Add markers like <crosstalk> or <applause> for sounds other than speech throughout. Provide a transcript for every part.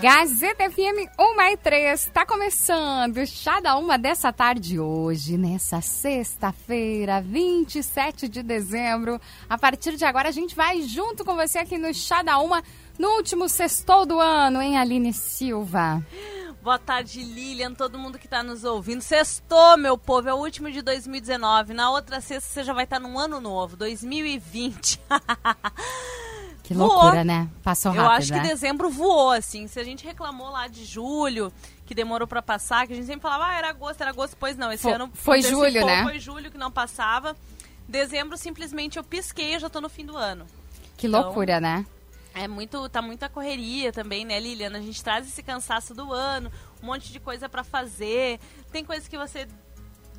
Gazeta FM 1 e 3, está começando chá da uma dessa tarde hoje, nessa sexta-feira, 27 de dezembro. A partir de agora a gente vai junto com você aqui no chá da uma, no último sextou do ano, hein, Aline Silva? Boa tarde, Lilian, todo mundo que está nos ouvindo. Sextou, meu povo, é o último de 2019. Na outra sexta você já vai estar num ano novo, 2020. <laughs> Que loucura, voou. né? Passou rápido, Eu acho né? que dezembro voou, assim. Se a gente reclamou lá de julho, que demorou para passar, que a gente sempre falava, ah, era agosto, era agosto. Pois não, esse foi, ano... Foi julho, né? Foi julho que não passava. Dezembro, simplesmente, eu pisquei e já tô no fim do ano. Que então, loucura, né? É muito, tá muita correria também, né, Liliana? A gente traz esse cansaço do ano, um monte de coisa para fazer. Tem coisas que você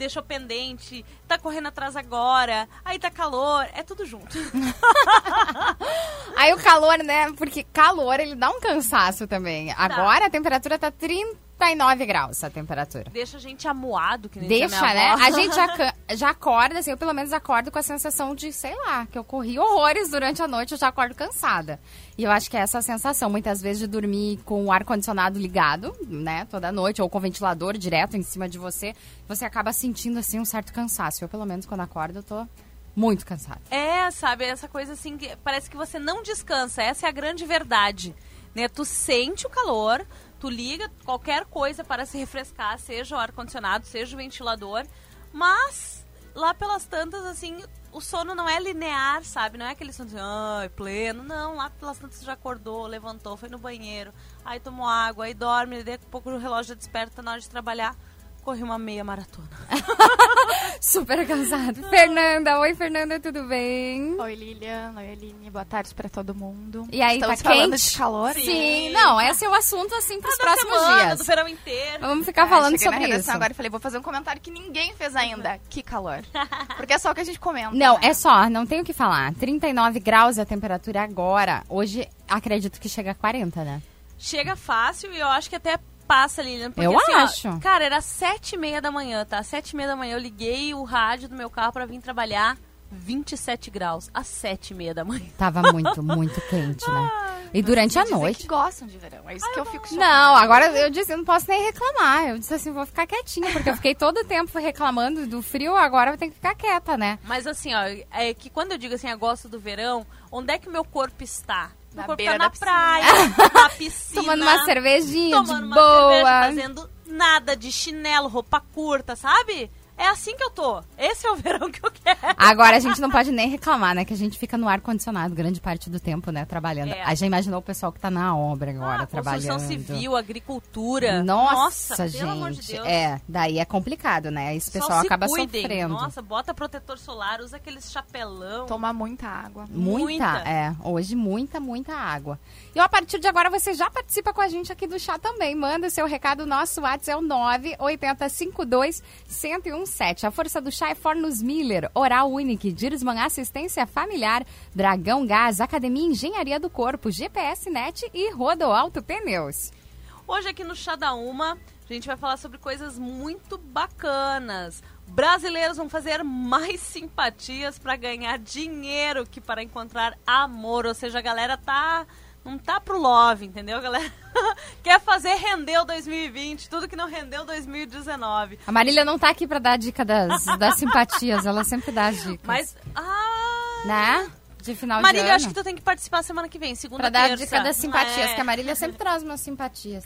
deixou pendente, tá correndo atrás agora, aí tá calor, é tudo junto. <laughs> aí o calor, né? Porque calor, ele dá um cansaço também. Agora a temperatura tá 30 39 graus a temperatura. Deixa a gente amuado, que nem Deixa, né? A <laughs> gente já, já acorda, assim, eu pelo menos acordo com a sensação de, sei lá, que eu corri horrores durante a noite, eu já acordo cansada. E eu acho que é essa a sensação, muitas vezes, de dormir com o ar-condicionado ligado, né, toda noite, ou com o ventilador direto em cima de você, você acaba sentindo, assim, um certo cansaço. Eu, pelo menos, quando acordo, eu tô muito cansada. É, sabe, essa coisa assim, que parece que você não descansa, essa é a grande verdade. Né? Tu sente o calor, tu liga qualquer coisa para se refrescar, seja o ar-condicionado, seja o ventilador, mas lá pelas tantas, assim, o sono não é linear, sabe? Não é aquele sono assim, ai, pleno. Não, lá pelas tantas você já acordou, levantou, foi no banheiro, aí tomou água, aí dorme, daqui a pouco o relógio desperta na hora de trabalhar corri uma meia maratona. <laughs> Super cansado. Fernanda, oi Fernanda, tudo bem? Oi Lilian, oi Aline, boa tarde pra todo mundo. E aí, Estamos tá falando quente? de calor? Sim. Sim, não, esse é o assunto assim pros Toda próximos semana, dias. do verão inteiro. Vamos ficar falando Ah, cheguei sobre na isso. agora e falei, vou fazer um comentário que ninguém fez ainda. Que calor. <laughs> Porque é só o que a gente comenta. Não, né? é só, não tem o que falar. 39 graus a temperatura agora. Hoje, acredito que chega a 40, né? Chega fácil e eu acho que até passa, Lilian. Porque, Eu assim, ó, acho. cara, era sete e meia da manhã, tá? Sete e meia da manhã eu liguei o rádio do meu carro pra vir trabalhar. 27 graus, às sete e meia da manhã. Tava muito, muito quente, né? <laughs> E durante a noite. que gostam de verão. É isso que eu fico chocada. Não, agora eu disse, eu não posso nem reclamar. Eu disse assim, vou ficar quietinha, porque eu fiquei todo o tempo reclamando do frio, agora eu tenho que ficar quieta, né? Mas assim, ó, é que quando eu digo assim, eu gosto do verão, onde é que o meu corpo está? Na corpo beira tá na da praia, <laughs> na piscina. Tomando uma cervejinha tomando de uma boa. cerveja, fazendo nada de chinelo, roupa curta, sabe? É assim que eu tô. Esse é o <laughs> verão que eu quero. Agora a gente não pode nem reclamar, né? Que a gente fica no ar-condicionado grande parte do tempo, né? Trabalhando. É. A já imaginou o pessoal que tá na obra agora, Ah, trabalhando. construção civil, agricultura. Nossa, gente. pelo amor de Deus. É, daí é complicado, né? Esse pessoal acaba cuidem. sofrendo. Nossa, bota protetor solar, usa aqueles chapelão. Tomar muita água. Muita, Muita. é. Hoje, muita, muita água. E ó, a partir de agora você já participa com a gente aqui do chá também. Manda o seu recado, nosso WhatsApp é o 98052-1017. A força do chá é Fornos Miller, Oral Unique, Dirisman Assistência Familiar, Dragão Gás, Academia Engenharia do Corpo, GPS Net e Rodo Alto Pneus. Hoje aqui no Chá da Uma, a gente vai falar sobre coisas muito bacanas. Brasileiros vão fazer mais simpatias para ganhar dinheiro que para encontrar amor. Ou seja, a galera tá não tá pro love, entendeu, galera? <laughs> Quer fazer render o 2020, tudo que não rendeu 2019. A Marília não tá aqui pra dar a dica das, das <laughs> simpatias, ela sempre dá as dicas. Mas ah, Né? De final Marília, de ano. acho que tu tem que participar semana que vem, segunda Pra dar a terça. dica das simpatias, É. que a Marília sempre traz umas simpatias.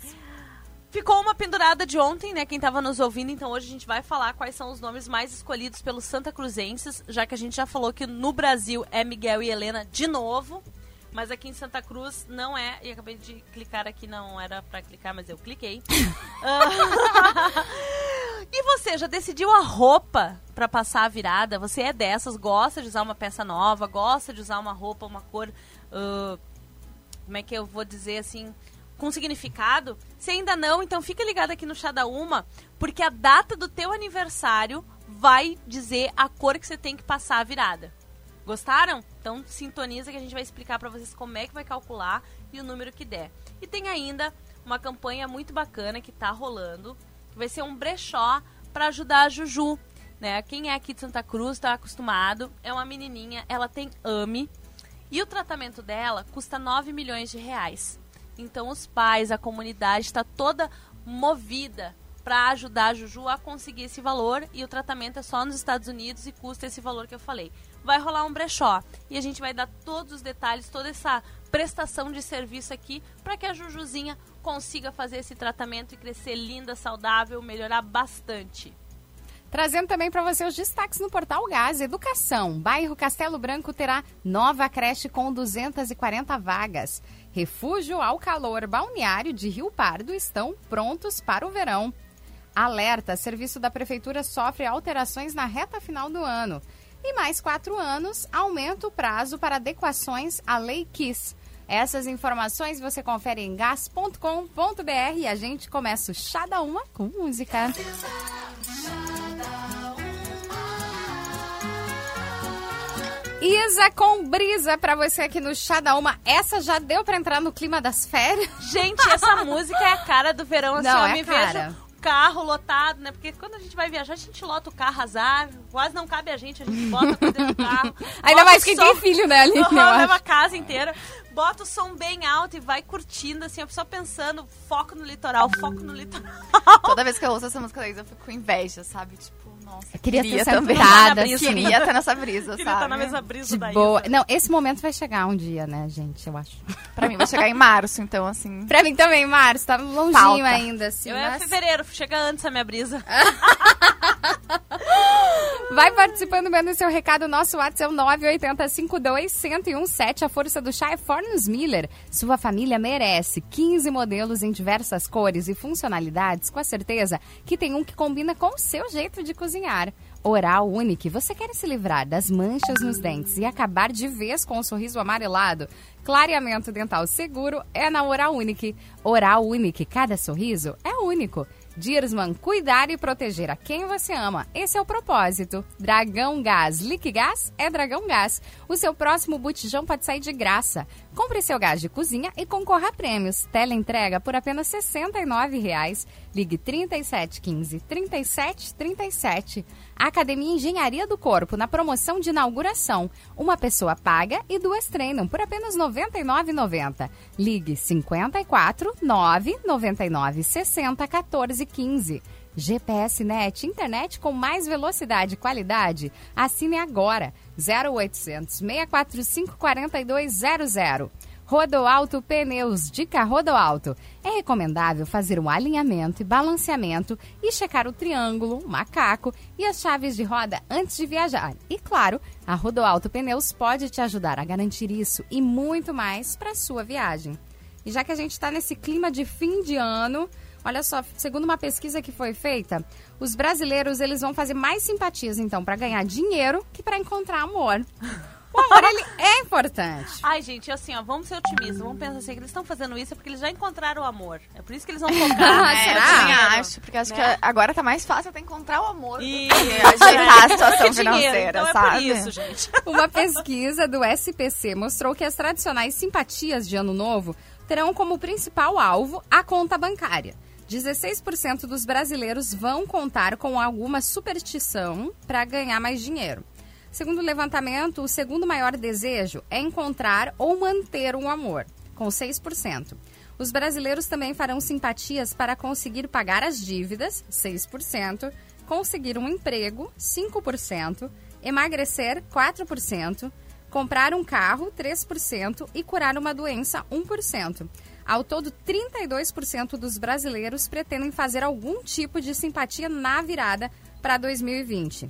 Ficou uma pendurada de ontem, né? Quem tava nos ouvindo, então hoje a gente vai falar quais são os nomes mais escolhidos pelos Santa Cruzenses, já que a gente já falou que no Brasil é Miguel e Helena de novo, mas aqui em Santa Cruz não é. E acabei de clicar aqui, não era pra clicar, mas eu cliquei. <laughs> Ah, <laughs> e você, já decidiu a roupa pra passar a virada? Você é dessas, gosta de usar uma peça nova, gosta de usar uma roupa, uma cor. ah, como é que eu vou dizer assim? com significado? Se ainda não, então fica ligado aqui no Chá da Uma, porque a data do teu aniversário vai dizer a cor que você tem que passar a virada. Gostaram? Então sintoniza que a gente vai explicar para vocês como é que vai calcular e o número que der. E tem ainda uma campanha muito bacana que tá rolando, que vai ser um brechó para ajudar a Juju, né? Quem é aqui de Santa Cruz está acostumado, é uma menininha, ela tem AME e o tratamento dela custa 9 milhões de reais. Então os pais, a comunidade está toda movida para ajudar a Juju a conseguir esse valor e o tratamento é só nos Estados Unidos e custa esse valor que eu falei. Vai rolar um brechó e a gente vai dar todos os detalhes, toda essa prestação de serviço aqui para que a Jujuzinha consiga fazer esse tratamento e crescer linda, saudável, melhorar bastante. Trazendo também para você os destaques no Portal Gás Educação. Bairro Castelo Branco terá nova creche com 240 vagas. Refúgio ao calor balneário de Rio Pardo estão prontos para o verão. Alerta: serviço da Prefeitura sofre alterações na reta final do ano. E mais quatro anos, aumenta o prazo para adequações à Lei KISS. Essas informações você confere em gas.com.br e a gente começa o Chá da Uma com música. Isa com brisa pra você aqui no Chá da Uma. Essa já deu pra entrar no clima das férias? Gente, essa <laughs> música é a cara do verão, assim, Não, eu é me cara. vejo carro lotado, né? Porque quando a gente vai viajar, a gente lota o carro, azar, quase não cabe a gente, a gente bota coisa dentro do carro. <laughs> Ainda mais som- tem filho, né, Aline? Leva a casa inteira. Bota o som bem alto e vai curtindo, assim, a pessoa pensando, foco no litoral, foco no litoral. Toda vez que eu ouço essa música da Isa, eu fico com inveja, sabe? Tipo, nossa, Eu queria ter também. sentada, assim. Queria estar nessa brisa, Queria sabe? estar na mesma brisa De boa. Isa. Não, esse momento vai chegar um dia, né, gente? Eu acho. <laughs> Pra mim vai chegar em março, então assim. Pra mim também, Márcio. Tá longinho Falta. ainda, assim. Eu é mas- fevereiro, chega antes a minha brisa. <laughs> Vai participando, manda seu recado. Nosso WhatsApp é o 98052-1017. A força do chá é Fornos Miller. Sua família merece 15 modelos em diversas cores e funcionalidades, com a certeza que tem um que combina com o seu jeito de cozinhar. Oral Unique. Você quer se livrar das manchas nos dentes e acabar de vez com o sorriso amarelado? Clareamento dental seguro é na Oral Unique. Oral Unique. Cada sorriso é único. Diersman, cuidar e proteger a quem você ama. Esse é o propósito. Dragão Gás. Liquigás é Dragão Gás. O seu próximo botijão pode sair de graça. Compre seu gás de cozinha e concorra a prêmios. Teleentrega por apenas R$ 69,00. Ligue 3715 3737. Academia Engenharia do Corpo, na promoção de inauguração. Uma pessoa paga e duas treinam por apenas R$ 99,90. Ligue 54 999 60 14 15. GPS Net, internet com mais velocidade e qualidade. Assine agora. 0800 645 4200. Rodoalto Pneus, dica Rodoalto. É recomendável fazer um alinhamento e balanceamento e checar o triângulo, o macaco e as chaves de roda antes de viajar. E claro, a Rodoalto Pneus pode te ajudar a garantir isso e muito mais para sua viagem. E já que a gente está nesse clima de fim de ano, olha só, segundo uma pesquisa que foi feita, os brasileiros eles vão fazer mais simpatias então para ganhar dinheiro que para encontrar amor. O amor ele é importante. Ai, gente, assim, ó, vamos ser otimistas. Vamos pensar assim, que eles estão fazendo isso é porque eles já encontraram o amor. É por isso que eles vão focar. <laughs> Ah, É, eu será? também Dinheiro, acho, porque acho né? que agora tá mais fácil até encontrar o amor do E- que ajeitar a situação Que dinheiro, financeira, então é sabe? por isso, gente. <laughs> Uma pesquisa do SPC mostrou que as tradicionais simpatias de Ano Novo terão como principal alvo a conta bancária. 16% dos brasileiros vão contar com alguma superstição para ganhar mais dinheiro. Segundo o levantamento, o segundo maior desejo é encontrar ou manter um amor, com 6%. Os brasileiros também farão simpatias para conseguir pagar as dívidas, 6%, conseguir um emprego, 5%, emagrecer, 4%, comprar um carro, 3% e curar uma doença, 1%. Ao todo, 32% dos brasileiros pretendem fazer algum tipo de simpatia na virada para 2020.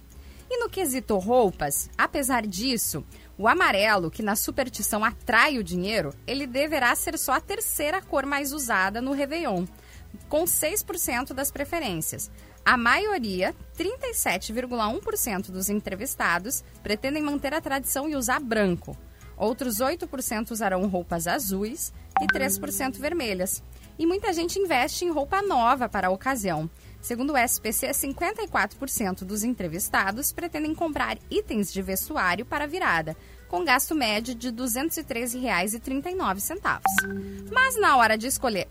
E no quesito roupas, apesar disso, o amarelo, que na superstição atrai o dinheiro, ele deverá ser só a terceira cor mais usada no Réveillon, com 6% das preferências. A maioria, 37,1% dos entrevistados, pretendem manter a tradição e usar branco. Outros 8% usarão roupas azuis, e 3% vermelhas. E muita gente investe em roupa nova para a ocasião. Segundo o SPC, 54% dos entrevistados pretendem comprar itens de vestuário para a virada, com gasto médio de R$ 213,39. Mas na hora de escolher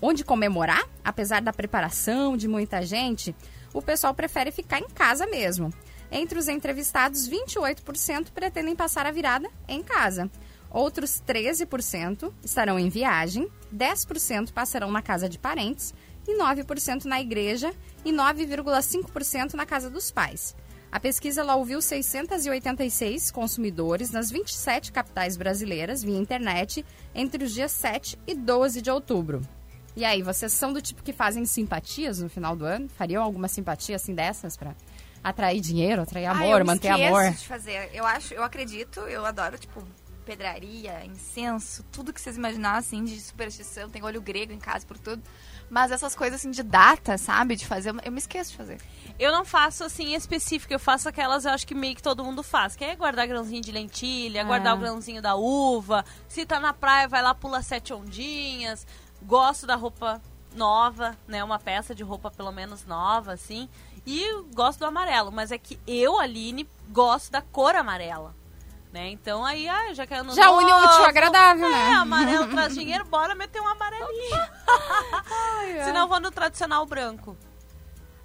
onde comemorar, apesar da preparação de muita gente, o pessoal prefere ficar em casa mesmo. Entre os entrevistados, 28% pretendem passar a virada em casa. Outros 13% estarão em viagem, 10% passarão na casa de parentes e 9% na igreja e 9,5% na casa dos pais. A pesquisa ela ouviu 686 consumidores nas 27 capitais brasileiras via internet entre os dias 7 e 12 de outubro. E aí, vocês são do tipo que fazem simpatias no final do ano? Fariam alguma simpatia assim dessas pra atrair dinheiro, atrair Ah, amor, eu me manter amor? de fazer. Eu acho, eu acredito, eu adoro, tipo, pedraria, incenso, tudo que vocês imaginar, assim, de superstição. Tem olho grego em casa por tudo. Mas essas coisas, assim, de data, sabe? De fazer, eu me esqueço de fazer. Eu não faço assim específico, eu faço aquelas, eu acho que meio que todo mundo faz. Que é guardar grãozinho de lentilha, guardar o grãozinho da uva. Se tá na praia, vai lá, pula sete ondinhas. Gosto da roupa nova, né? Uma peça de roupa pelo menos nova, assim. E gosto do amarelo, mas é que eu, Aline, gosto da cor amarela. Né? Então aí, ah, já que é ano Já une o útil agradável, é, né? amarelo <laughs> traz dinheiro, bora meter um amarelinho. <laughs> Senão eu vou no tradicional branco.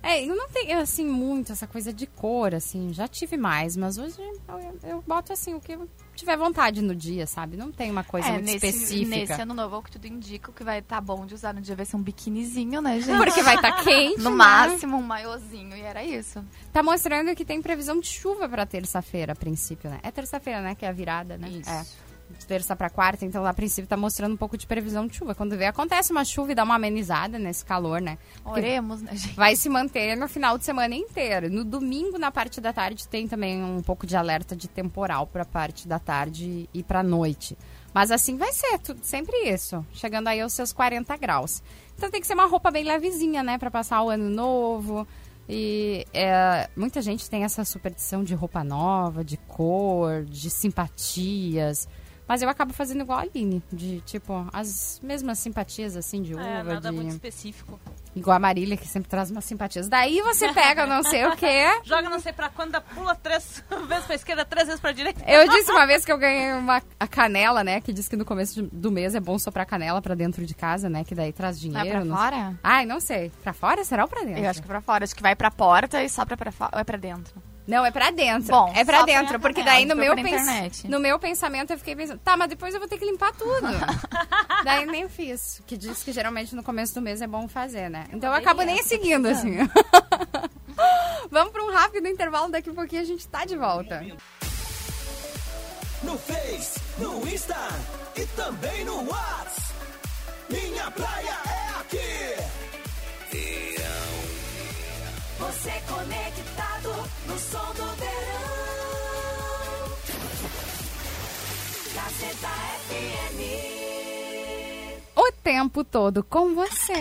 É, eu não tenho, assim, muito essa coisa de cor, assim. Já tive mais, mas hoje eu, eu boto, assim, o que tiver vontade no dia, sabe? Não tem uma coisa muito É, nesse, específica. nesse ano novo, o que tudo indica, o que vai estar bom de usar no dia vai ser um biquinizinho, né, gente? Porque vai estar <laughs> quente, No né? máximo, um maiozinho, e era isso. Tá mostrando que tem previsão de chuva pra terça-feira, a princípio, né? É terça-feira, né? Que é a virada, né? Isso. É. De terça pra quarta, então a princípio tá mostrando um pouco de previsão de chuva. Quando vê, acontece uma chuva e dá uma amenizada nesse calor, né? Porque Oremos, né, gente? vai se manter no final de semana inteiro. No domingo, na parte da tarde, tem também um pouco de alerta de temporal pra parte da tarde e pra noite. Mas assim vai ser, tudo, sempre isso. Chegando aí aos seus 40 graus. Então tem que ser uma roupa bem levezinha, né? Pra passar o ano novo. E é, muita gente tem essa superstição de roupa nova, de cor, de simpatias. Mas eu acabo fazendo igual a Aline, de tipo, as mesmas simpatias assim de uva, É, nada de. muito específico. Igual a Marília, que sempre traz umas simpatias. Daí você <laughs> pega não sei o quê. <laughs> Joga não sei pra quando, pula três <laughs> vezes pra esquerda, três vezes pra direita. Eu disse uma vez que eu ganhei uma a canela, né? Que diz que no começo do mês é bom soprar canela pra dentro de casa, né? Que daí traz Vai dinheiro. pra não- fora? Ai, não sei. Pra fora? Será ou pra dentro? Eu acho que pra fora. Acho que vai pra porta e sopra pra fora. Ou é pra dentro? Não, é pra dentro. Bom, é pra dentro, porque canela, daí no meu, pens- no meu pensamento eu fiquei pensando, tá, mas depois eu vou ter que limpar tudo. <laughs> daí nem fiz. Que diz que geralmente no começo do mês é bom fazer, né? Então eu acabo nem seguindo, assim. <laughs> Vamos pra um rápido intervalo, daqui a pouquinho a gente tá de volta. No Face, no Insta e também no Whats. Minha praia é aqui. Você tempo todo com você.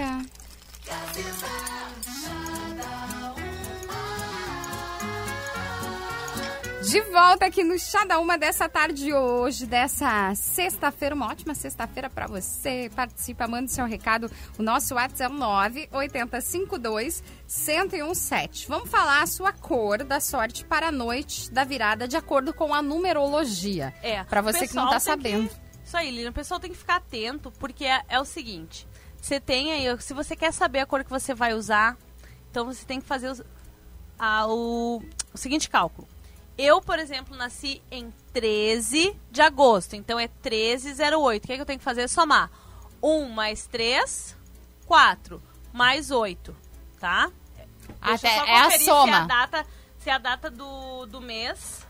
De volta aqui no Chá da Uma dessa tarde de hoje, dessa sexta-feira, uma ótima sexta-feira pra você. Participa, manda seu recado. O nosso WhatsApp é o 98052 1017. Vamos falar a sua cor da sorte para a noite da virada de acordo com a numerologia. É. Pra o você que não tá sabendo. Isso aí, Lilian. O pessoal tem que ficar atento, porque é, é o seguinte. Você tem aí, se você quer saber a cor que você vai usar, então você tem que fazer os- a- o, o seguinte cálculo. Eu, por exemplo, nasci em 13 de agosto, então é 1308. O que, é que eu tenho que fazer? Somar 1 mais 3, 4, mais 8, tá? Até- é a conferir Se soma. a data, se a data do, do mês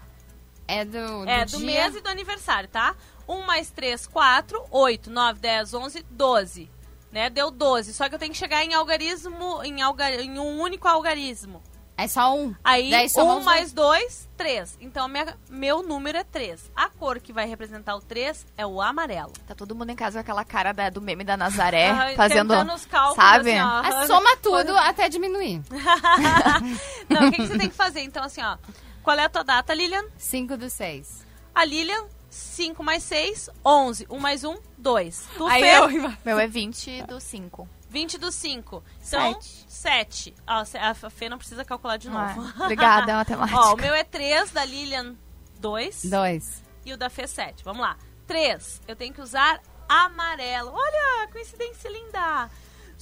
É do, é, do dia. mês e do aniversário, tá? 1 mais 3, 4, 8, 9, 10, 11, 12. Né? Deu 12. Só que eu tenho que chegar em algarismo, em, alga, em um único algarismo. É só um. Aí, Daí soma 1 os mais 2, 3. Então, minha, meu número é 3. A cor que vai representar o 3 é o amarelo. Tá todo mundo em casa com aquela cara da- do meme da Nazaré, Ah, fazendo, os cálculos, sabe? assim, ó. Ah, soma tudo até diminuir. <laughs> Não, o que, que você tem que fazer? Então, assim, ó. Qual é a tua data, Lilian? 5 do 6. A Lilian 5 mais 6, 11. 1 mais 1, 2. Tu, Aí eu... Meu é 20 do 5. 20 do 5. Então, Sete. 7. Ó, a Fê não precisa calcular de novo. Ah, <laughs> obrigada, matemática. Ó, o meu é 3, da Lilian 2 Dois. e o da Fê 7. Vamos lá. 3. Eu tenho que usar amarelo. Olha, coincidência linda.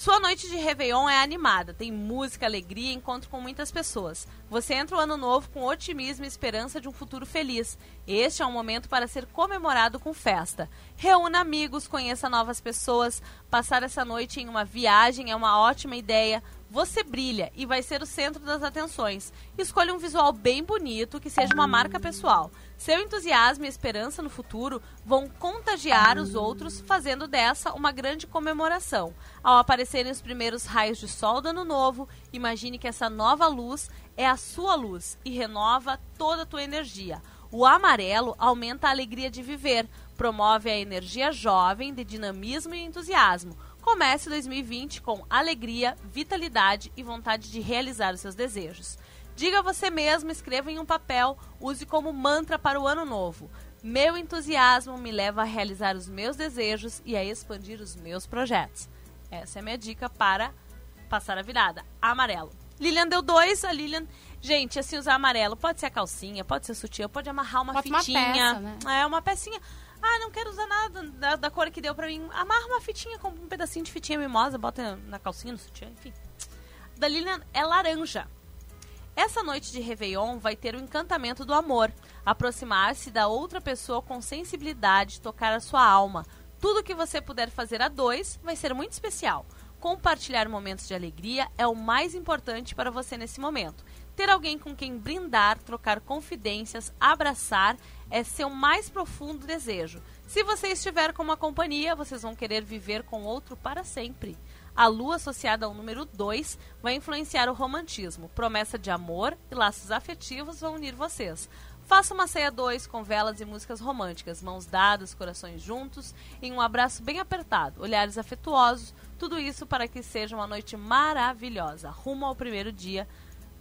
Sua noite de Réveillon é animada, tem música, alegria e encontro com muitas pessoas. Você entra o ano novo com otimismo e esperança de um futuro feliz. Este é um momento para ser comemorado com festa. Reúna amigos, conheça novas pessoas. Passar essa noite em uma viagem é uma ótima ideia. Você brilha e vai ser o centro das atenções. Escolha um visual bem bonito que seja uma marca pessoal. Seu entusiasmo e esperança no futuro vão contagiar os outros, fazendo dessa uma grande comemoração. Ao aparecerem os primeiros raios de sol do ano novo, imagine que essa nova luz é a sua luz e renova toda a tua energia. O amarelo aumenta a alegria de viver, promove a energia jovem de dinamismo e entusiasmo. Comece 2020 com alegria, vitalidade e vontade de realizar os seus desejos. Diga você mesmo, escreva em um papel, use como mantra para o ano novo. Meu entusiasmo me leva a realizar os meus desejos e a expandir os meus projetos. Essa é a minha dica para passar a virada. Amarelo. Lilian deu dois, a Lilian. Gente, assim, usar amarelo. Pode ser a calcinha, pode ser sutiã, pode amarrar uma uma fitinha. peça, né? É, uma pecinha. Ah, não quero usar nada da, da cor que deu pra mim. Amarra uma fitinha, compra um pedacinho de fitinha mimosa, bota na calcinha, no sutiã, enfim. Da Lilian é laranja. Essa noite de Réveillon vai ter o encantamento do amor, aproximar-se da outra pessoa com sensibilidade, tocar a sua alma. Tudo que você puder fazer a dois vai ser muito especial. Compartilhar momentos de alegria é o mais importante para você nesse momento. Ter alguém com quem brindar, trocar confidências, abraçar é seu mais profundo desejo. Se você estiver com uma companhia, vocês vão querer viver com outro para sempre. A lua associada ao número 2 vai influenciar o romantismo. Promessa de amor e laços afetivos vão unir vocês. Faça uma ceia 2 com velas e músicas românticas, mãos dadas, corações juntos, em um abraço bem apertado, olhares afetuosos, tudo isso para que seja uma noite maravilhosa, rumo ao primeiro dia,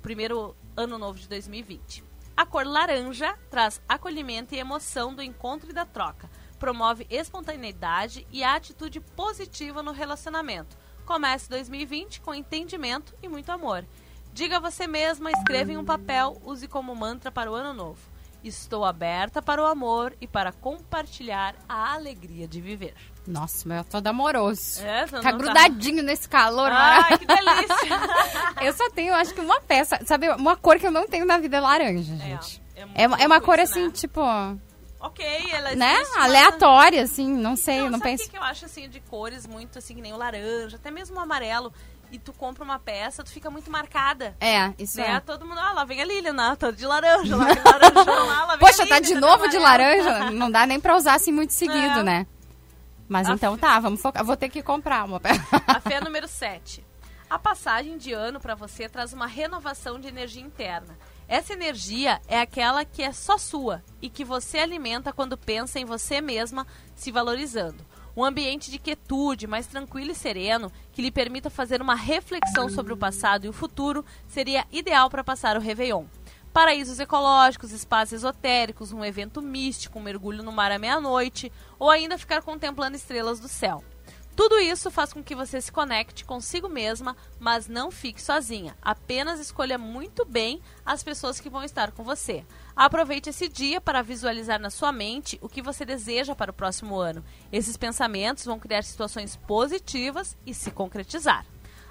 primeiro ano novo de 2020. A cor laranja traz acolhimento e emoção do encontro e da troca. Promove espontaneidade e atitude positiva no relacionamento. Comece 2020 com entendimento e muito amor. Diga a você mesma, escreva em um papel, use como mantra para o ano novo. Estou aberta para o amor e para compartilhar a alegria de viver. Nossa, meu, é todo amoroso. É, Tá não grudadinho nesse calor. Ai, que delícia! <laughs> Eu só tenho, acho que uma peça. Sabe, uma cor que eu não tenho na vida é laranja, É, gente. é É, uma- é uma louco cor isso, assim, né? tipo, Ok, ela né? existe, mas- Aleatória, assim, não sei, Não, não, sabe o penso. que, eu acho assim de cores muito assim, que nem o laranja, até mesmo o amarelo, e tu compra uma peça, tu fica muito marcada. É, isso Né? é. Todo mundo, ah, lá vem a Lilian, né? Tá de laranja, lá vem laranjão, lá, lá vem <laughs> Poxa, a tá Lilian, de novo de laranja? Não dá nem pra usar assim muito <laughs> seguido, É. né? Mas A então tá, vamos focar. Vou ter que comprar uma peça. A fé número 7. A passagem de ano para você traz uma renovação de energia interna. Essa energia é aquela que é só sua e que você alimenta quando pensa em você mesma se valorizando. Um ambiente de quietude, mais tranquilo e sereno, que lhe permita fazer uma reflexão sobre o passado e o futuro, seria ideal para passar o Réveillon. Paraísos ecológicos, espaços esotéricos, um evento místico, um mergulho no mar à meia-noite, ou ainda ficar contemplando estrelas do céu. Tudo isso faz com que você se conecte consigo mesma, mas não fique sozinha. Apenas escolha muito bem as pessoas que vão estar com você. Aproveite esse dia para visualizar na sua mente o que você deseja para o próximo ano. Esses pensamentos vão criar situações positivas e se concretizar.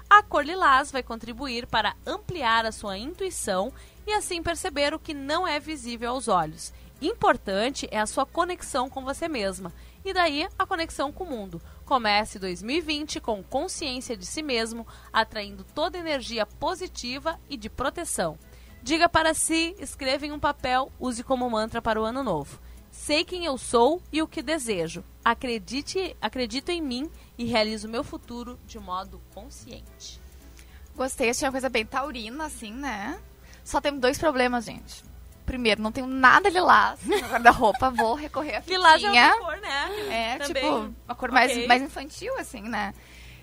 A cor lilás vai contribuir para ampliar a sua intuição e assim perceber o que não é visível aos olhos. Importante é a sua conexão com você mesma e daí a conexão com o mundo. Comece 2020 com consciência de si mesmo, atraindo toda energia positiva e de proteção. Diga para si, escreva em um papel, use como mantra para o ano novo. Sei quem eu sou e o que desejo. Acredite, acredito em mim e realizo o meu futuro de modo consciente. Gostei, achei uma coisa bem taurina, assim, né? Só temos dois problemas, gente. Primeiro, não tenho nada lilás no guarda-roupa, vou recorrer a Lilás <laughs> é fitinha. outra cor, né? É, Também. tipo, uma cor mais, Ok. mais infantil, assim, né?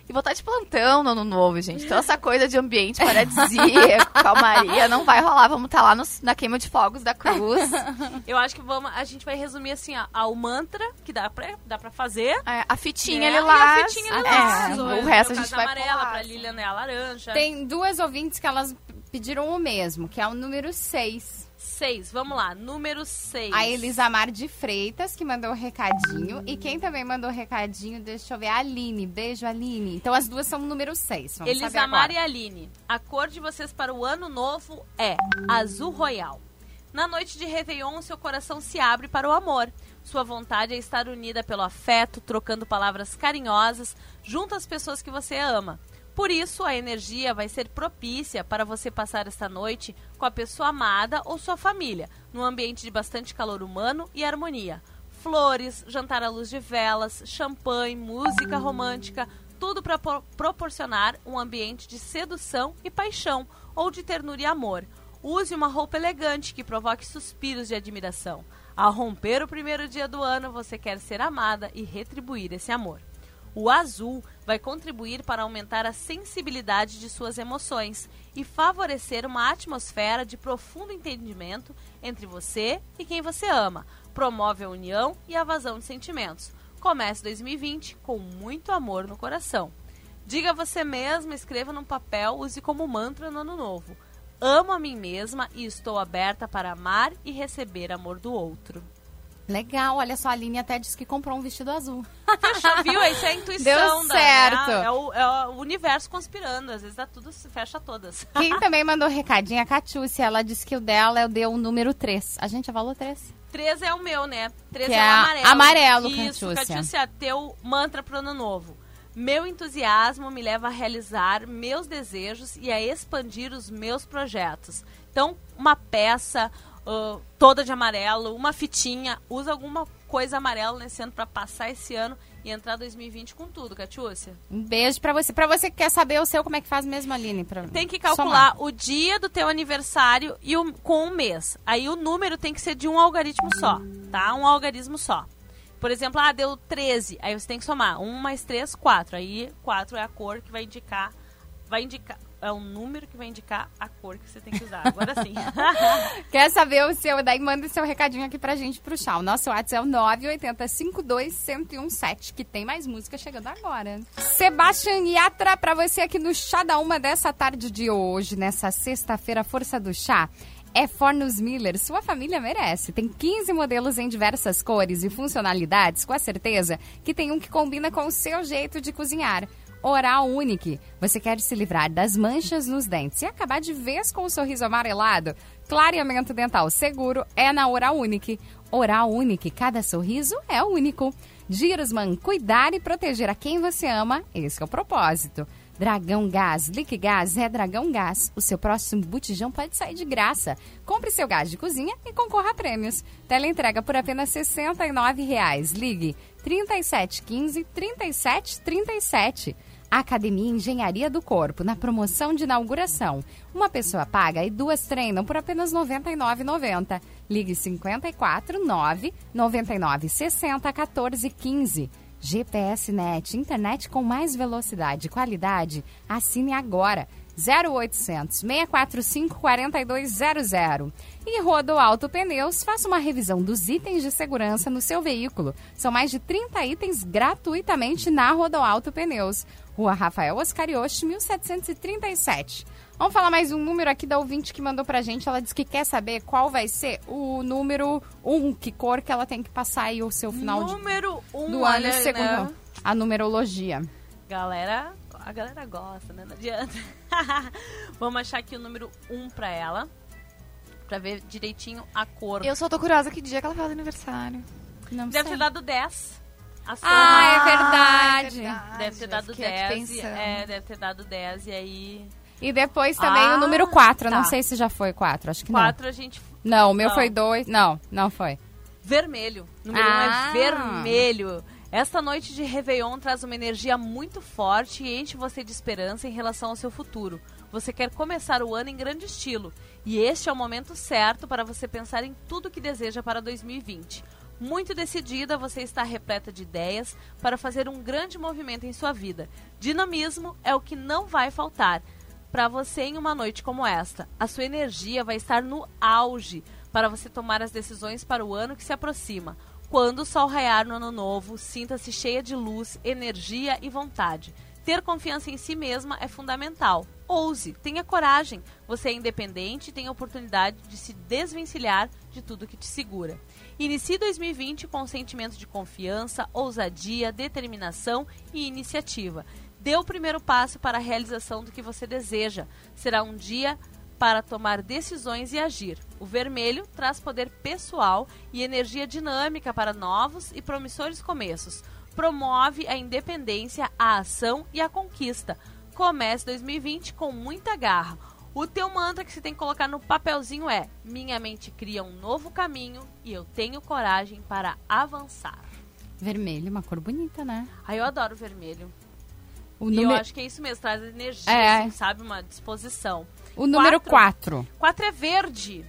E vou estar de plantão no ano novo, gente. Então essa coisa de ambiente paradisíaco, <laughs> calmaria, não vai rolar. Vamos estar lá no- na queima de fogos da cruz. <laughs> Eu acho que vamos, a gente vai resumir assim, ó, ao mantra, que dá pra, dá pra fazer. É, a fitinha né? ali lá. E a fitinha ali é, lá. o resto a gente vai amarela, pular, pra assim. Lilian é a laranja. Tem duas ouvintes que elas pediram o mesmo, que é o número 6. Seis, vamos lá, número seis. A Elisamar de Freitas, que mandou o recadinho. E quem também mandou o recadinho, deixa eu ver, a Aline. Beijo, Aline. Então as duas são o número 6. Vamos saber Elisamar e Aline, a cor de vocês para o ano novo é azul royal. Na noite de Réveillon, seu coração se abre para o amor. Sua vontade é estar unida pelo afeto, trocando palavras carinhosas junto às pessoas que você ama. Por isso, a energia vai ser propícia para você passar esta noite com a pessoa amada ou sua família, num ambiente de bastante calor humano e harmonia. Flores, jantar à luz de velas, champanhe, música romântica, tudo para proporcionar um ambiente de sedução e paixão, ou de ternura e amor. Use uma roupa elegante que provoque suspiros de admiração. Ao romper o primeiro dia do ano, você quer ser amada e retribuir esse amor. O azul vai contribuir para aumentar a sensibilidade de suas emoções e favorecer uma atmosfera de profundo entendimento entre você e quem você ama. Promove a união e a vazão de sentimentos. Comece 2020 com muito amor no coração. Diga a você mesma, escreva num papel, use como mantra no ano novo. Amo a mim mesma e estou aberta para amar e receber amor do outro. Legal, olha só, a Aline até disse que comprou um vestido azul. Fechou, viu? Isso é a intuição Deu da. certo. né? É, o, é o universo conspirando. Às vezes dá tudo, se fecha todas. <laughs> Quem também mandou recadinho é a Catiúcia. Ela disse que o dela é o deu o número 3. A gente já falou 3? Três é o meu, né? Três Que é, é o amarelo. amarelo, Isso, Catiúcia. Catiúcia, teu mantra pro ano novo. Meu entusiasmo me leva a realizar meus desejos e a expandir os meus projetos. Então, uma peça ah, toda de amarelo, uma fitinha, usa alguma coisa amarela nesse ano para passar esse ano e entrar 2020 com tudo, Catiúcia. Um beijo pra você. Pra você que quer saber o seu, como é que faz mesmo, Aline? Pra Tem que somar. calcular o dia do teu aniversário e o, com um mês. Aí o número tem que ser de um algarismo só, tá? Um algarismo só. Por exemplo, ah, deu 13. Aí você tem que somar 1 mais 3, 4. Aí 4 é a cor que vai indicar. Vai indicar. É o número que vai indicar a cor que você tem que usar. Agora sim. <laughs> Quer saber o seu? Daí manda seu recadinho aqui pra gente pro chá. O nosso WhatsApp é o 980521017, que tem mais música chegando agora. Sebastian Yatra, pra você aqui no Chá da Uma dessa tarde de hoje, nessa sexta-feira, Força do Chá. É Fornos Miller, sua família merece. Tem 15 modelos em diversas cores e funcionalidades, com a certeza que tem um que combina com o seu jeito de cozinhar. Oral Unique. Você quer se livrar das manchas nos dentes e acabar de vez com o sorriso amarelado? Clareamento dental seguro é na Oral Unique. Oral Unique, cada sorriso é único. Girosman, cuidar e proteger a quem você ama, esse é o propósito. Dragão Gás, Liquigás é Dragão Gás. O seu próximo botijão pode sair de graça. Compre seu gás de cozinha e concorra a prêmios. Teleentrega por apenas R$ 69,00. Ligue 3715 3737. Academia Engenharia do Corpo, na promoção de inauguração. Uma pessoa paga e duas treinam por apenas R$ 99,90. Ligue 54 9 99 60 14 15. GPS Net, internet com mais velocidade e qualidade. Assine agora. 0800 645 4200. E Rodo Alto Pneus, faça uma revisão dos itens de segurança no seu veículo. São mais de 30 itens gratuitamente na Rodo Alto Pneus. Rua Rafael Oscarioche, 1737. Vamos falar mais um número aqui da ouvinte que mandou pra gente. Ela disse que quer saber qual vai ser o número 1, um, que cor que ela tem que passar aí o seu final de, Número 1, um, do olha, ano segundo. né? A numerologia. Galera, a galera gosta, né? Não adianta. <laughs> Vamos achar aqui o número 1 um pra ela. Pra ver direitinho a cor. Eu só tô curiosa que dia que ela faz aniversário. Não Deve sei. ter dado 10. A Ah, é mãe verdade. verdade. deve ter dado fiquei aqui 10. e- pensando. É, deve ter dado 10 e aí. E depois também Ah, o número 4. Não tá. sei se já foi 4. Acho que 4 a gente. não. Não, o meu Não. foi 2. Não, não foi. Vermelho. Número 1 Ah. é vermelho. Esta noite de Réveillon traz uma energia muito forte e enche você de esperança em relação ao seu futuro. Você quer começar o ano em grande estilo e este é o momento certo para você pensar em tudo que deseja para 2020. Muito decidida, você está repleta de ideias para fazer um grande movimento em sua vida. Dinamismo é o que não vai faltar para você em uma noite como esta. A sua energia vai estar no auge para você tomar as decisões para o ano que se aproxima. Quando o sol raiar no ano novo, sinta-se cheia de luz, energia e vontade. Ter confiança em si mesma é fundamental. Ouse, tenha coragem. Você é independente e tem a oportunidade de se desvencilhar de tudo que te segura. Inicie 2020 com um sentimento de confiança, ousadia, determinação e iniciativa. Dê o primeiro passo para a realização do que você deseja. Será um dia para tomar decisões e agir. O vermelho traz poder pessoal e energia dinâmica para novos e promissores começos. Promove a independência, a ação e a conquista. Comece 2020 com muita garra. O teu mantra que você tem que colocar no papelzinho é: Minha mente cria um novo caminho e eu tenho coragem para avançar. Vermelho, uma cor bonita, né? Aí eu adoro vermelho. O E eu número, acho que é isso mesmo, traz energia, É. assim, sabe? Uma disposição. O número Quatro. 4. 4 é verde.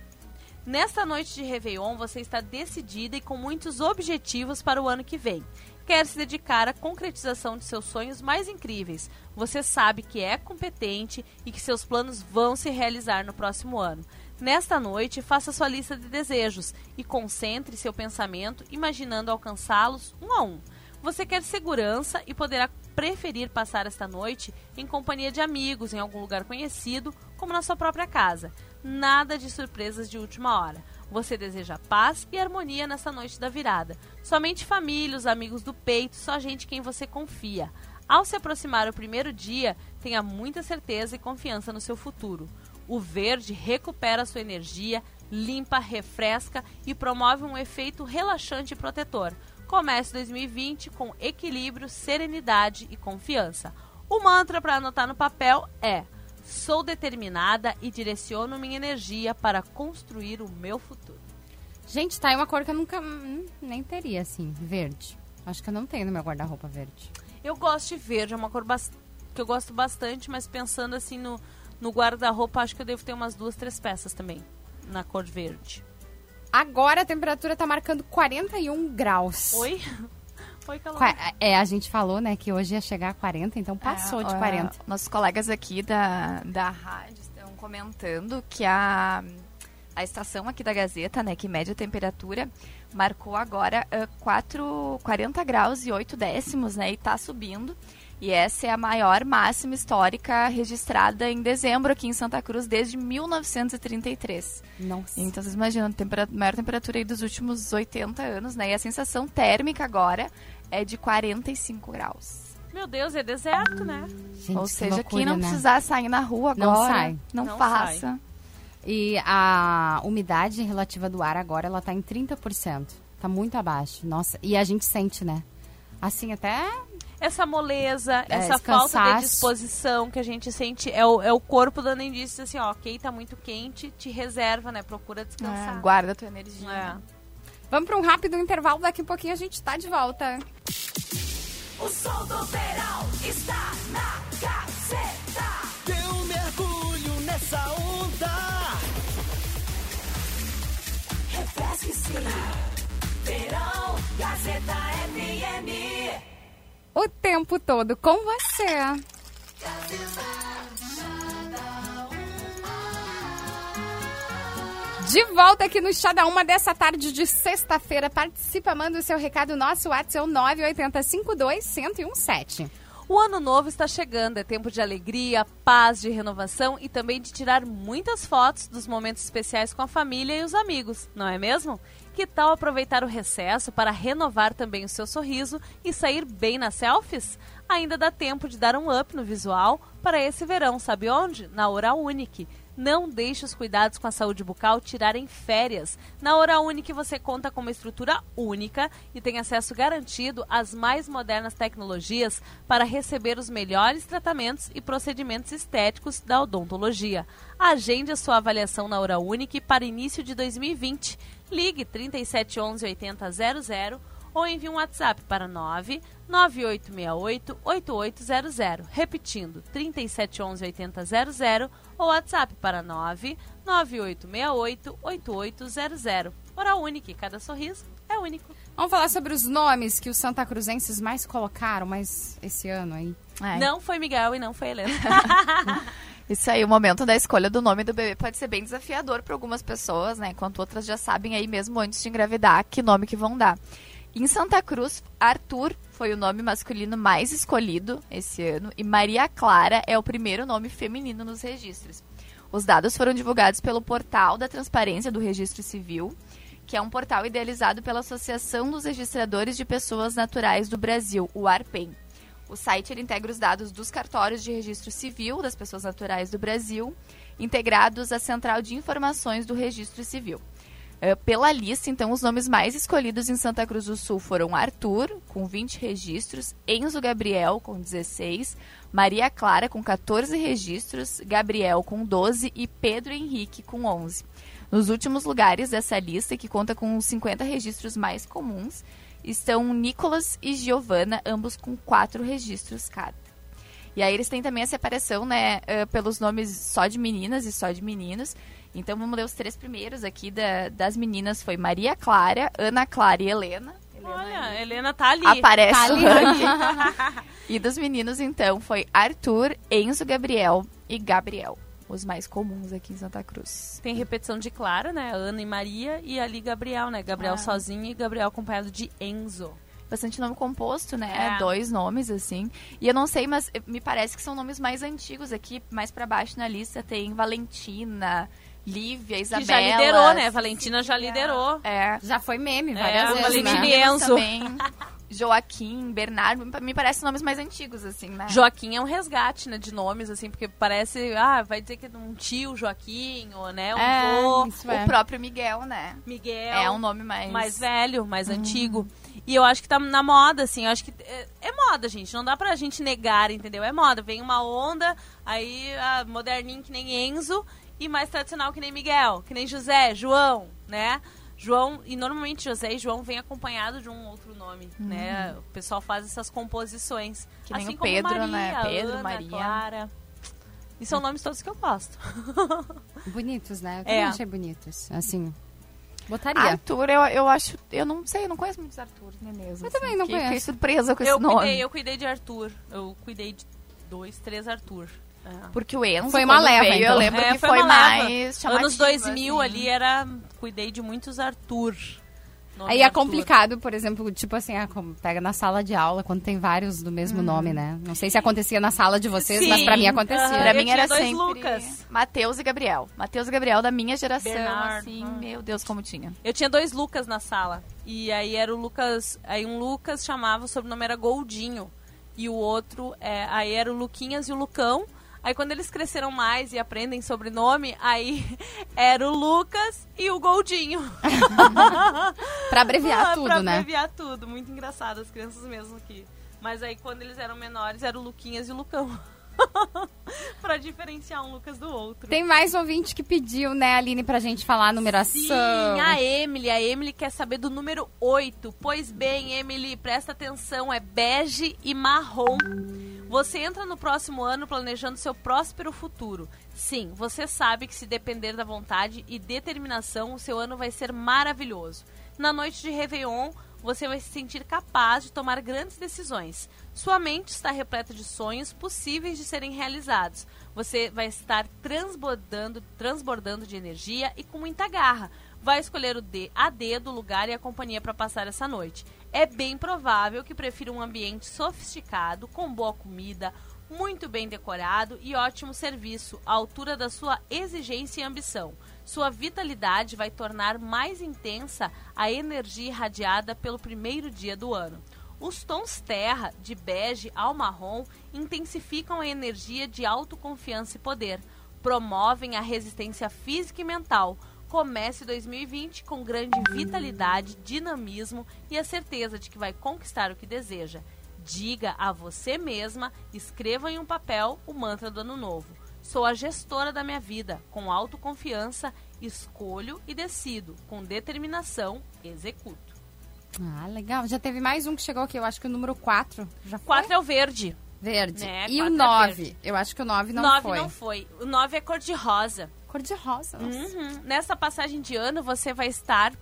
Nesta noite de Réveillon, você está decidida e com muitos objetivos para o ano que vem. Quer se dedicar à concretização de seus sonhos mais incríveis. Você sabe que é competente e que seus planos vão se realizar no próximo ano. Nesta noite, faça sua lista de desejos e concentre seu pensamento imaginando alcançá-los um a um. Você quer segurança e poderá preferir passar esta noite em companhia de amigos em algum lugar conhecido, como na sua própria casa. Nada de surpresas de última hora. Você deseja paz e harmonia nessa noite da virada. Somente família, os amigos do peito, só gente quem você confia. Ao se aproximar o primeiro dia, tenha muita certeza e confiança no seu futuro. O verde recupera sua energia, limpa, refresca e promove um efeito relaxante e protetor. Comece 2020 com equilíbrio, serenidade e confiança. O mantra para anotar no papel é: Sou determinada e direciono minha energia para construir o meu futuro. Gente, tá aí uma cor que eu nunca hum, nem teria, assim, verde. Acho que eu não tenho no meu guarda-roupa verde. Eu gosto de verde, é uma cor que eu gosto bastante, mas pensando assim no, no guarda-roupa, acho que eu devo ter umas duas, três peças também na cor verde. Agora a temperatura tá marcando 41 graus. Oi? Oi, Calor. Qua- É, a gente falou, né, que hoje ia chegar a 40, então passou de É, 40. Nossos colegas aqui da, da rádio estão comentando que a, a estação aqui da Gazeta, né, que mede a temperatura, marcou agora ah, quatro 40 graus e 8 décimos, né, e tá subindo. E essa é a maior máxima histórica registrada em dezembro aqui em Santa Cruz desde 1933. Nossa. Então vocês imaginam, a tempera- maior temperatura aí dos últimos 80 anos, né? E a sensação térmica agora é de 45 graus. Meu Deus, é deserto, né? Gente, Ou que seja, loucura, quem não né? precisar sair na rua Não agora, sai. não, Não faça. E a umidade relativa do ar agora, ela tá em 30%. Tá muito abaixo. Nossa, e a gente sente, né? Assim, até Essa moleza, É, essa falta de disposição que a gente sente, é o, é o corpo dando indícios assim, ó, ok, tá muito quente, te reserva, né? Procura É, descansar. guarda a tua energia. É. Vamos para um rápido intervalo, daqui a pouquinho a gente tá de volta. O som do verão está na Gazeta. Dê um mergulho nessa onda. Refresque-se. Verão, Gazeta FM. O tempo todo com você. De volta aqui no Chá da Uma dessa tarde de sexta-feira. Participa, manda o seu recado. Nosso WhatsApp é o 98052-1017. O ano novo está chegando, é tempo de alegria, paz, de renovação e também de tirar muitas fotos dos momentos especiais com a família e os amigos, não é mesmo? Que tal aproveitar o recesso para renovar também o seu sorriso e sair bem nas selfies? Ainda dá tempo de dar um up no visual para esse verão, sabe onde? Na Oral Unique. Não deixe os cuidados com a saúde bucal tirarem férias. Na Hora Unique você conta com uma estrutura única e tem acesso garantido às mais modernas tecnologias para receber os melhores tratamentos e procedimentos estéticos da odontologia. Agende a sua avaliação na Hora Unique para início de 2020. Ligue 3711 8000 ou envie um WhatsApp para 9 9868 8800. Repetindo, 3711 8000 ou WhatsApp para 9 9868 8800. Hora Unique, cada sorriso é único. Vamos falar sobre os nomes que os Santa Cruzenses mais colocaram mais esse ano aí. É. Não foi Miguel e não foi Helena. <laughs> Isso aí, o momento da escolha do nome do bebê pode ser bem desafiador para algumas pessoas, né? Enquanto outras já sabem aí mesmo antes de engravidar que nome que vão dar. Em Santa Cruz, Arthur foi o nome masculino mais escolhido esse ano e Maria Clara é o primeiro nome feminino nos registros. Os dados foram divulgados pelo Portal da Transparência do Registro Civil, que é um portal idealizado pela Associação dos Registradores de Pessoas Naturais do Brasil, o ARPEN. O site integra os dados dos cartórios de registro civil das pessoas naturais do Brasil, integrados à Central de Informações do Registro Civil. Eh, pela lista, então, os nomes mais escolhidos em Santa Cruz do Sul foram Arthur, com 20 registros, Enzo Gabriel, com 16, Maria Clara, com 14 registros, Gabriel, com 12 e Pedro Henrique, com 11. Nos últimos lugares dessa lista, que conta com os 50 registros mais comuns, estão Nicolas e Giovanna, ambos com quatro registros cada. E aí eles têm também a separação, né, eh, pelos nomes só de meninas e só de meninos. Então vamos ler os três primeiros aqui da- das meninas. Foi Maria Clara, Ana Clara e Helena. Helena Olha, Helena tá ali. Aparece Tá ali. <laughs> E dos meninos, então, foi Arthur, Enzo Gabriel e Gabriel. Os mais comuns aqui em Santa Cruz. Tem repetição de Clara, né? Ana e Maria. E ali Gabriel, né? Gabriel Ah. sozinho e Gabriel acompanhado de Enzo. Bastante nome composto, né? É. Dois nomes, assim. E eu não sei, mas me parece que são nomes mais antigos aqui. Mais pra baixo na lista tem Valentina, Lívia, Isabela. que já liderou, né? Valentina já liderou. É. Já foi meme É, várias a vezes, Valentina né? e Enzo. também. <laughs> Joaquim, Bernardo, me pa- me parecem nomes mais antigos, assim, né? Joaquim é um resgate, né? De nomes, assim, porque parece... Ah, vai dizer que é um tio Joaquim, ou, né? Um É, vô. isso O é. próprio Miguel, né? Miguel. É um nome mais... mais velho, mais antigo. E eu acho que tá na moda, assim. Eu acho que é, é moda, gente. Não dá pra gente negar, entendeu? É moda. Vem uma onda, aí ah, moderninho que nem Enzo e mais tradicional que nem Miguel, que nem José, João, né? João, e normalmente José e João vêm acompanhado de um outro nome, né? O pessoal faz essas composições. Que nem assim o como Pedro, Maria, né? Pedro, Ana, Maria. Clara. E são nomes todos que eu gosto. <laughs> Bonitos, né? Eu É. também achei bonitos. Assim, botaria. Arthur, eu, eu acho... Eu não sei, eu não conheço muitos Arthur, né mesmo? Eu também não fiquei, conheço. Fiquei surpresa com esse Eu nome. cuidei, eu cuidei de Arthur. Eu cuidei de dois, três Arthur. É. Porque o Enzo, Foi leva, veio, então. eu lembro É, que foi foi, uma leva. mais chamativo, Anos 2000 assim. ali era. Cuidei de muitos Arthur. Nome Aí é Arthur. complicado, por exemplo, tipo assim, ah, como pega na sala de aula, quando tem vários do mesmo nome, né? Não sei se acontecia na sala de vocês, mas Sim, pra mim acontecia. aham. Pra Eu mim tinha era dois sempre Lucas. Matheus e Gabriel. Matheus e Gabriel da minha geração, Bernardo, assim, ah. meu Deus, como tinha. Eu tinha dois Lucas na sala. E aí era o Lucas. Aí um Lucas chamava, o sobrenome era Goldinho. E o outro, é, aí era o Luquinhas e o Lucão. Aí quando eles cresceram mais e aprendem sobrenome, aí <laughs> era o Lucas e o Goldinho. <laughs> Pra abreviar Ah, tudo, pra né? abreviar tudo. Muito engraçado, as crianças mesmo aqui. Mas aí quando eles eram menores, era o Luquinhas e o Lucão. <laughs> pra diferenciar um Lucas do outro. Tem mais ouvinte que pediu, né, Aline, pra gente falar a numeração. Sim, a Emily. A Emily quer saber do número 8. Pois bem, Emily, presta atenção, é bege e marrom. Você entra no próximo ano planejando seu próspero futuro. Sim, você sabe que se depender da vontade e determinação, o seu ano vai ser maravilhoso. Na noite de Réveillon, você vai se sentir capaz de tomar grandes decisões. Sua mente está repleta de sonhos possíveis de serem realizados. Você vai estar transbordando, transbordando de energia e com muita garra. Vai escolher o de, a dedo o lugar e a companhia para passar essa noite. É bem provável que prefira um ambiente sofisticado, com boa comida, muito bem decorado e ótimo serviço, à altura da sua exigência e ambição. Sua vitalidade vai tornar mais intensa a energia irradiada pelo primeiro dia do ano. Os tons terra, de bege ao marrom, intensificam a energia de autoconfiança e poder, promovem a resistência física e mental. Comece 2020 com grande vitalidade, dinamismo e a certeza de que vai conquistar o que deseja. Diga a você mesma, escreva em um papel o mantra do ano novo. Sou a gestora da minha vida, com autoconfiança, escolho e decido, com determinação, executo. Ah, legal. Já teve mais um que chegou aqui, eu acho que o número 4 já foi. 4 é o verde. Verde. né? E o Quatro é 9? verde. eu acho que o 9 não 9 foi. não foi. O 9 é cor de rosa. Cor de rosa. Uhum. Nessa passagem de ano, você vai estar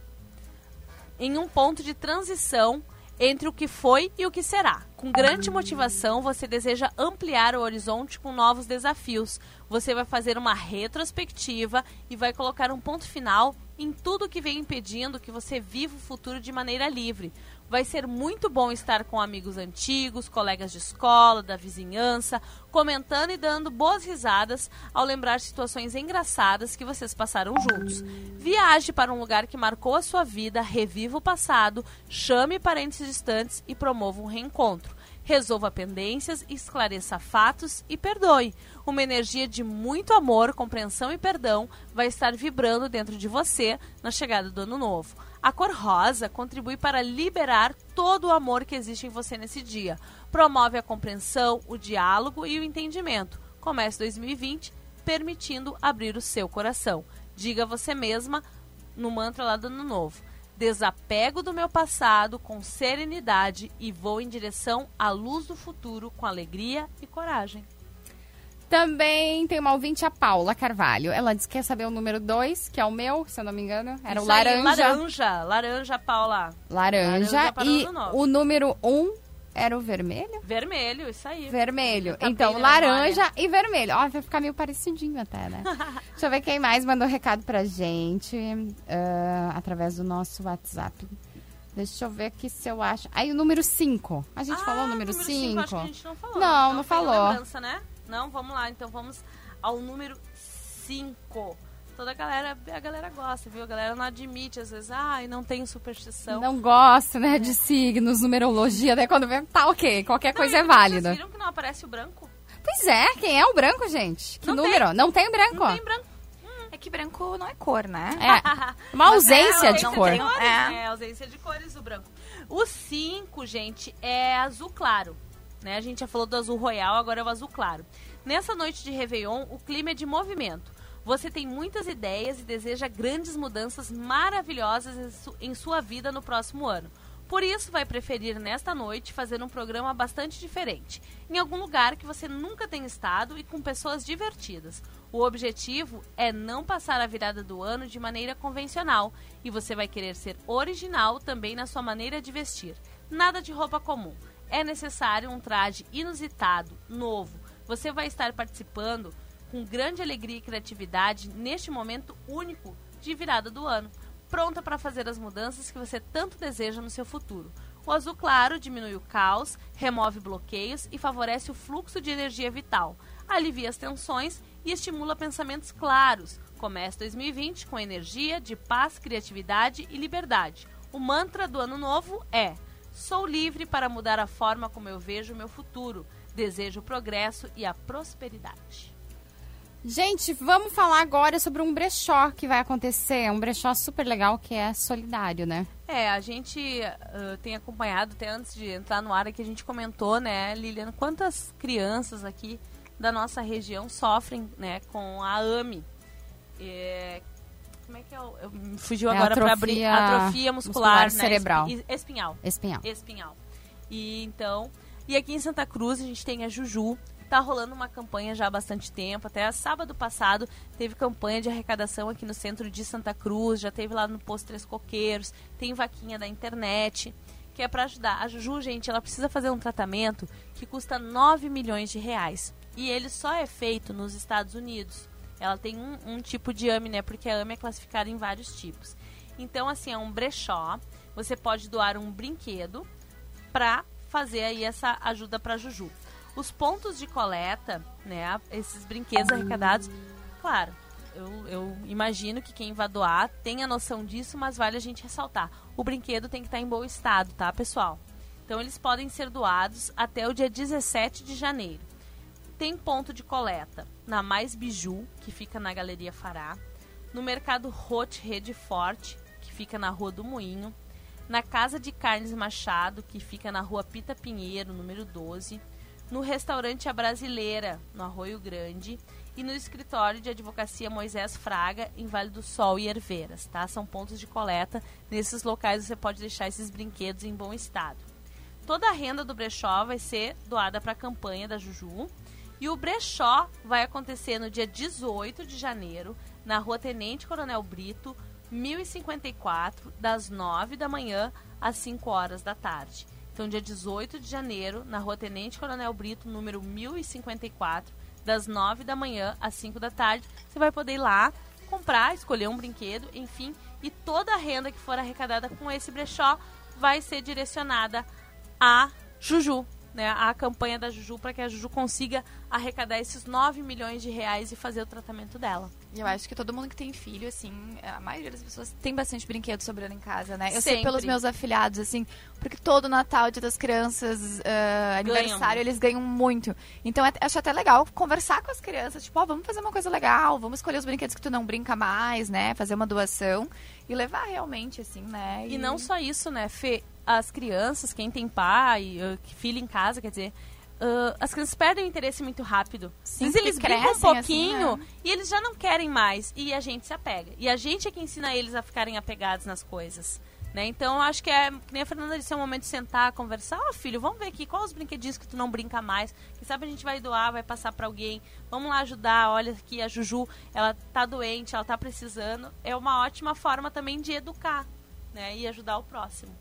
em um ponto de transição entre o que foi e o que será. Com grande motivação, você deseja ampliar o horizonte com novos desafios. Você vai fazer uma retrospectiva e vai colocar um ponto final em tudo que vem impedindo que você viva o futuro de maneira livre. Vai ser muito bom estar com amigos antigos, colegas de escola, da vizinhança, comentando e dando boas risadas ao lembrar situações engraçadas que vocês passaram juntos. Viaje para um lugar que marcou a sua vida, reviva o passado, chame parentes distantes e promova um reencontro. Resolva pendências, esclareça fatos e perdoe. Uma energia de muito amor, compreensão e perdão vai estar vibrando dentro de você na chegada do ano novo. A cor rosa contribui para liberar todo o amor que existe em você nesse dia. Promove a compreensão, o diálogo e o entendimento. Comece 2020 permitindo abrir o seu coração. Diga você mesma no mantra lá do ano novo. Desapego do meu passado com serenidade e vou em direção à luz do futuro com alegria e coragem. Também tem uma ouvinte, a Paula Carvalho. Ela disse que quer saber o número 2, que é o meu, se eu não me engano. Era o Isso aí, laranja. laranja, laranja, Paula. Laranja. Laranja e o número 1 um era o vermelho? Vermelho, isso aí. Vermelho. Tapei Então, laranja e vermelho. Ó, vai ficar meio parecidinho até, né? <laughs> Deixa eu ver quem mais mandou recado pra gente ah, através do nosso WhatsApp. Deixa eu ver aqui se eu acho. Aí o número 5. A gente Ah, falou o número cinco, 5? Acho que a gente não falou. Não, não falou. lembrança, né? Não, vamos lá. Então vamos ao número 5. Toda a galera, a galera gosta, viu? A galera não admite, às vezes, ai, não tem superstição. Não gosto, né, de signos, numerologia. Daí quando vem, tá ok, qualquer Não, coisa e é Vocês válida. viram que não aparece o branco? Pois é, quem é o branco, gente? Que Não número? Não tem branco. Não tem branco. É que branco não é cor, né? É, <laughs> uma ausência É, de cor. Cores, É. né? ausência de cores do branco. O 5, gente, é azul claro. Né? A gente já falou do azul royal, agora é o azul claro. Nessa noite de Réveillon, o clima é de movimento. Você tem muitas ideias e deseja grandes mudanças maravilhosas em, em sua vida no próximo ano. Por isso, vai preferir nesta noite fazer um programa bastante diferente, em algum lugar que você nunca tenha estado e com pessoas divertidas. O objetivo é não passar a virada do ano de maneira convencional e você vai querer ser original também na sua maneira de vestir. Nada de roupa comum. É necessário um traje inusitado, novo. Você vai estar participando com grande alegria e criatividade neste momento único de virada do ano, pronta para fazer as mudanças que você tanto deseja no seu futuro. O azul claro diminui o caos, remove bloqueios e favorece o fluxo de energia vital, alivia as tensões e estimula pensamentos claros. Comece 2020 com energia de paz, criatividade e liberdade. O mantra do ano novo é: Sou livre para mudar a forma como eu vejo o meu futuro. Desejo o progresso e a prosperidade. Gente, vamos falar agora sobre um brechó que vai acontecer. Um brechó super legal que é solidário, né? É, a gente ah, tem acompanhado, até antes de entrar no ar aqui, a gente comentou, né, Lilian, quantas crianças aqui da nossa região sofrem, né, com a AME. É, como é que é? o- Eu, fugiu É agora para abrir. Atrofia muscular, muscular né, cerebral. espi- espinhal. Espinhal. Espinhal. E então, e aqui em Santa Cruz a gente tem a Juju. Tá rolando uma campanha já há bastante tempo. Até sábado passado teve campanha de arrecadação aqui no centro de Santa Cruz. Já teve lá no Posto Três Coqueiros. Tem vaquinha da internet. Que é para ajudar. A Juju, gente, ela precisa fazer um tratamento que custa 9 milhões de reais. E ele só é feito nos Estados Unidos. Ela tem um, um tipo de AME, né? Porque a AME é classificada em vários tipos. Então, assim, é um brechó. Você pode doar um brinquedo para fazer aí essa ajuda para Juju. Os pontos de coleta, né, esses brinquedos arrecadados, claro, eu, eu imagino que quem vai doar tenha noção disso, mas vale a gente ressaltar. O brinquedo tem que estar em bom estado, tá, pessoal? Então eles podem ser doados até o dia 17 de janeiro. Tem ponto de coleta na Mais Biju, que fica na Galeria Fará, no Mercado Rote Rede Forte, que fica na Rua do Moinho, na Casa de Carnes Machado, que fica na Rua Pita Pinheiro, número 12, no Restaurante A Brasileira, no Arroio Grande, e no escritório de advocacia Moisés Fraga, em Vale do Sol e Herveiras, tá? São pontos de coleta. Nesses locais você pode deixar esses brinquedos em bom estado. Toda a renda do brechó vai ser doada para a campanha da Juju. E o brechó vai acontecer no dia 18 de janeiro, na rua Tenente Coronel Brito, 1054, das 9 da manhã às 5 horas da tarde. Então, dia 18 de janeiro, na rua Tenente Coronel Brito, número 1054, das 9 da manhã às 5 da tarde, você vai poder ir lá comprar, escolher um brinquedo, enfim, e toda a renda que for arrecadada com esse brechó vai ser direcionada a Juju, né, a campanha da Juju para que a Juju consiga arrecadar esses 9 milhões de reais e fazer o tratamento dela. E eu acho que todo mundo que tem filho, assim, a maioria das pessoas tem bastante brinquedo sobrando em casa, né? Eu sei Sempre. pelos meus afilhados, assim, porque todo Natal, Dia das Crianças, ah, aniversário, eles ganham muito. Então, é- acho até legal conversar com as crianças, tipo, ó, vamos fazer uma coisa legal, vamos escolher os brinquedos que tu não brinca mais, né? Fazer uma doação e levar realmente, assim, né? E não só isso, né, Fê? As crianças, quem tem pai, uh, filho em casa, quer dizer, uh, as crianças perdem o interesse muito rápido. Sim, vezes eles brincam um crescem, assim, pouquinho né? e eles já não querem mais. E a gente se apega. E a gente é que ensina eles a ficarem apegados nas coisas. Né? Então, acho que é, que nem a Fernanda disse, é o momento de sentar, conversar. Ó, filho, vamos ver aqui quais os brinquedinhos que tu não brinca mais. Quem sabe a gente vai doar, vai passar pra alguém. Vamos lá ajudar. Olha aqui, a Juju, ela tá doente, ela tá precisando. É uma ótima forma também de educar, né? E ajudar o próximo.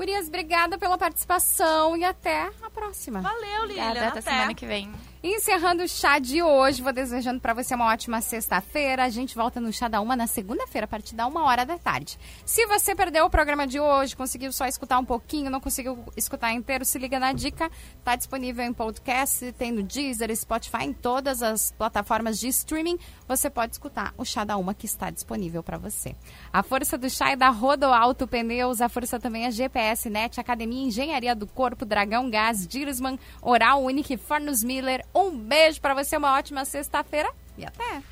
Gurias, obrigada pela participação e até a próxima. Valeu, Lilian. Obrigada, até semana que vem. Encerrando o chá de hoje, vou desejando pra você uma ótima sexta-feira. A gente volta no chá da uma na segunda-feira, a partir da uma hora da tarde. Se você perdeu o programa de hoje, conseguiu só escutar um pouquinho, não conseguiu escutar inteiro, se liga na dica. Tá disponível em podcast, tem no Deezer, Spotify, em todas as plataformas de streaming. Você pode escutar o chá da uma que está disponível pra você. A força do chá é da Rodoalto Pneus, a força também é GPS Net, Academia Engenharia do Corpo, Dragão Gás, Dirsman, Oral Unique, Fornos Miller. Um beijo pra você, uma ótima sexta-feira e até!